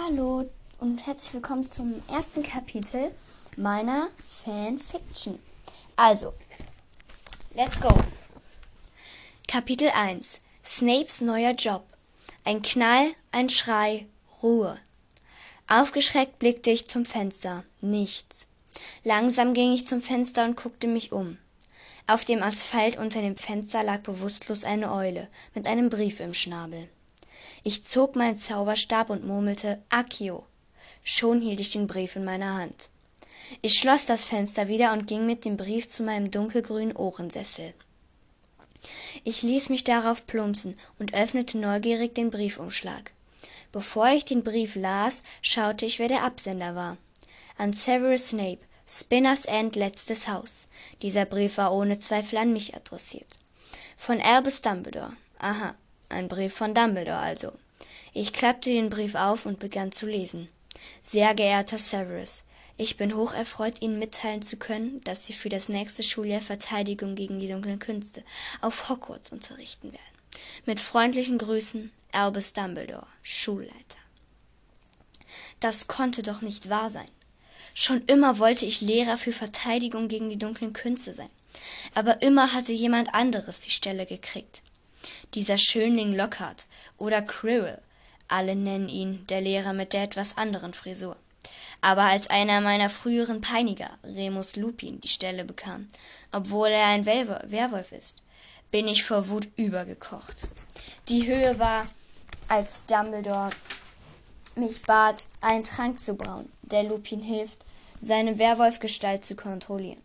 Hallo und herzlich willkommen zum ersten Kapitel meiner Fanfiction. Also, let's go. Kapitel 1. Snapes neuer Job. Ein Knall, ein Schrei, Ruhe. Aufgeschreckt blickte ich zum Fenster. Nichts. Langsam ging ich zum Fenster und guckte mich um. Auf dem Asphalt unter dem Fenster lag bewusstlos eine Eule mit einem Brief im Schnabel. Ich zog meinen Zauberstab und murmelte Akio. Schon hielt ich den Brief in meiner Hand. Ich schloss das Fenster wieder und ging mit dem Brief zu meinem dunkelgrünen Ohrensessel. Ich ließ mich darauf plumpsen und öffnete neugierig den Briefumschlag. Bevor ich den Brief las, schaute ich, wer der Absender war. An Severus Snape, Spinners End letztes Haus. Dieser Brief war ohne Zweifel an mich adressiert. Von Albus Dumbledore. Aha, ein Brief von Dumbledore also. Ich klappte den Brief auf und begann zu lesen. Sehr geehrter Severus, ich bin hoch erfreut, Ihnen mitteilen zu können, dass Sie für das nächste Schuljahr Verteidigung gegen die dunklen Künste auf Hogwarts unterrichten werden. Mit freundlichen Grüßen, Albus Dumbledore, Schulleiter. Das konnte doch nicht wahr sein. Schon immer wollte ich Lehrer für Verteidigung gegen die dunklen Künste sein. Aber immer hatte jemand anderes die Stelle gekriegt dieser Schönling Lockhart oder Quirrell. Alle nennen ihn der Lehrer mit der etwas anderen Frisur. Aber als einer meiner früheren Peiniger, Remus Lupin, die Stelle bekam, obwohl er ein Werwolf ist, bin ich vor Wut übergekocht. Die Höhe war, als Dumbledore mich bat, einen Trank zu brauen, der Lupin hilft, seine Werwolfgestalt zu kontrollieren.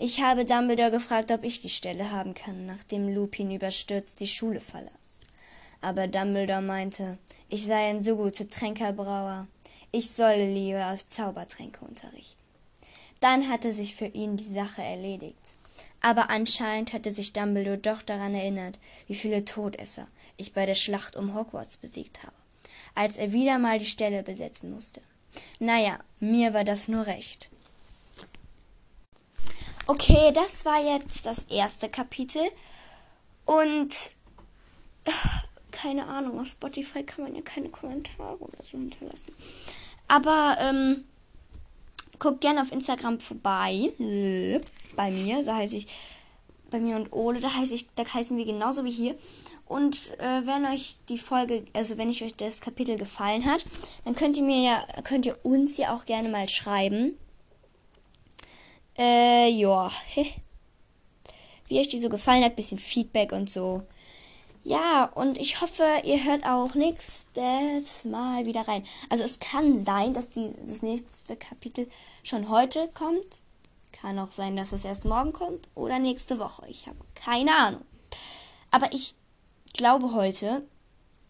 Ich habe Dumbledore gefragt, ob ich die Stelle haben kann, nachdem Lupin überstürzt die Schule verlas. Aber Dumbledore meinte, ich sei ein so guter Tränkerbrauer, ich solle lieber auf Zaubertränke unterrichten. Dann hatte sich für ihn die Sache erledigt. Aber anscheinend hatte sich Dumbledore doch daran erinnert, wie viele Todesser ich bei der Schlacht um Hogwarts besiegt habe, als er wieder mal die Stelle besetzen musste. Naja, mir war das nur recht. Okay, das war jetzt das erste Kapitel. Und äh, keine Ahnung, auf Spotify kann man ja keine Kommentare oder so hinterlassen. Aber ähm, guckt gerne auf Instagram vorbei. Bei mir, so heiße ich. Bei mir und Ole, da heiße ich, da heißen wir genauso wie hier. Und äh, wenn euch die Folge, also wenn euch das Kapitel gefallen hat, dann könnt ihr mir ja, könnt ihr uns ja auch gerne mal schreiben äh, ja. Wie euch die so gefallen hat, bisschen Feedback und so. Ja, und ich hoffe, ihr hört auch nächstes Mal wieder rein. Also es kann sein, dass die, das nächste Kapitel schon heute kommt. Kann auch sein, dass es erst morgen kommt oder nächste Woche. Ich habe keine Ahnung. Aber ich glaube heute.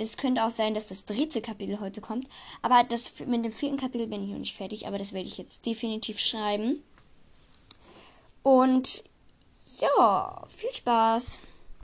Es könnte auch sein, dass das dritte Kapitel heute kommt. Aber das mit dem vierten Kapitel bin ich noch nicht fertig. Aber das werde ich jetzt definitiv schreiben. Und ja, viel Spaß.